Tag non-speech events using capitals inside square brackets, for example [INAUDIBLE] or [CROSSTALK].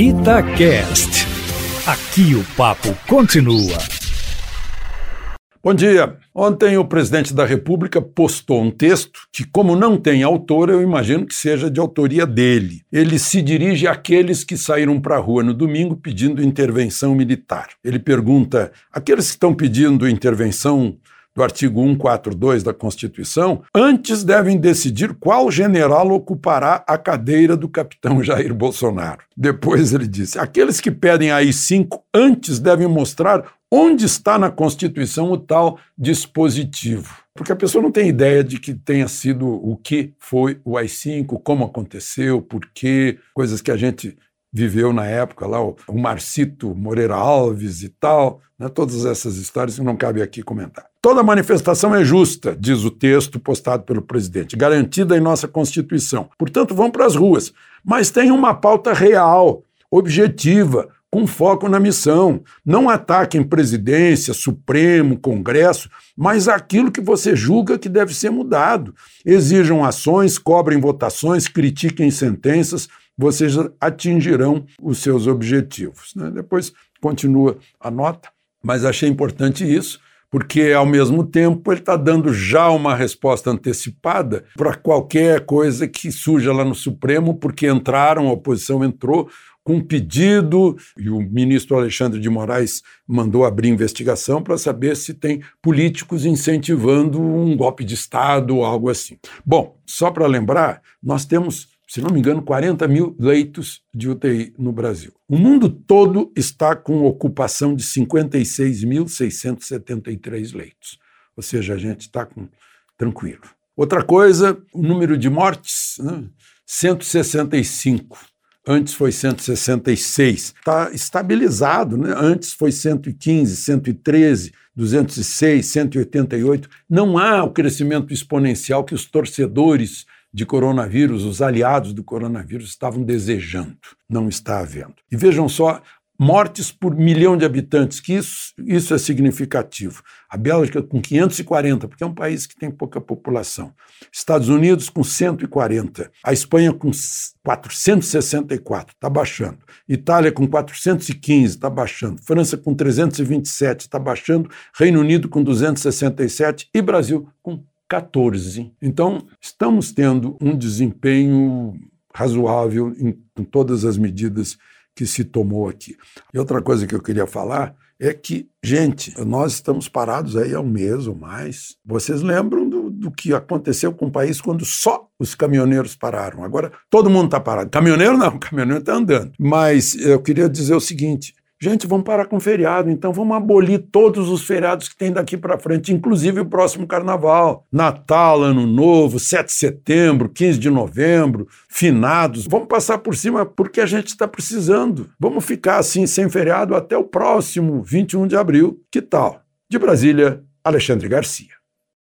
Itacast. Aqui o papo continua. Bom dia. Ontem o presidente da República postou um texto que, como não tem autor, eu imagino que seja de autoria dele. Ele se dirige àqueles que saíram para a rua no domingo pedindo intervenção militar. Ele pergunta: aqueles que estão pedindo intervenção do artigo 142 da Constituição, antes devem decidir qual general ocupará a cadeira do capitão [LAUGHS] Jair Bolsonaro. Depois ele disse: aqueles que pedem AI-5 antes devem mostrar onde está na Constituição o tal dispositivo. Porque a pessoa não tem ideia de que tenha sido o que foi o AI-5, como aconteceu, por quê, coisas que a gente viveu na época lá, o, Marcito Moreira Alves e tal, né, todas essas histórias que não cabe aqui comentar. Toda manifestação é justa, diz o texto postado pelo presidente, garantida em nossa Constituição. Portanto, vão para as ruas. Mas tem uma pauta real, objetiva, com foco na missão. Não ataquem presidência, Supremo, Congresso, mas aquilo que você julga que deve ser mudado. Exijam ações, cobrem votações, critiquem sentenças, vocês atingirão os seus objetivos. Né? Depois continua a nota, mas achei importante isso porque ao mesmo tempo ele está dando já uma resposta antecipada para qualquer coisa que surja lá no Supremo, porque entraram, a oposição entrou com um pedido, e o ministro Alexandre de Moraes mandou abrir investigação para saber se tem políticos incentivando um golpe de Estado ou algo assim. Bom, só para lembrar, nós temos se não me engano, 40 mil leitos de UTI no Brasil. O mundo todo está com ocupação de 56.673 leitos. Ou seja, a gente está com tranquilo. Outra coisa, o número de mortes, né? 165. Antes foi 166. Está estabilizado, né? Antes foi 115, 113, 206, 188. Não há o crescimento exponencial que os torcedores de coronavírus, os aliados do coronavírus estavam desejando. Não está havendo. E vejam só, mortes por milhão de habitantes, que isso, isso é significativo. A Bélgica com 540, porque é um país que tem pouca população. Estados Unidos com 140. A Espanha com 464, está baixando. Itália com 415, está baixando. França com 327, está baixando. Reino Unido com 267 e Brasil com 14. Então, estamos tendo um desempenho razoável em, em todas as medidas que se tomou aqui. E outra coisa que eu queria falar é que, gente, nós estamos parados aí há um mês ou mais. Vocês lembram do, do que aconteceu com o país quando só os caminhoneiros pararam? Agora todo mundo está parado. Caminhoneiro não, [LAUGHS] caminhoneiro está andando. Mas eu queria dizer o seguinte: Gente, vamos parar com feriado, então vamos abolir todos os feriados que tem daqui para frente, inclusive o próximo carnaval. Natal, Ano Novo, 7 de setembro, 15 de novembro, finados. Vamos passar por cima porque a gente está precisando. Vamos ficar assim sem feriado até o próximo 21 de abril. Que tal? De Brasília, Alexandre Garcia.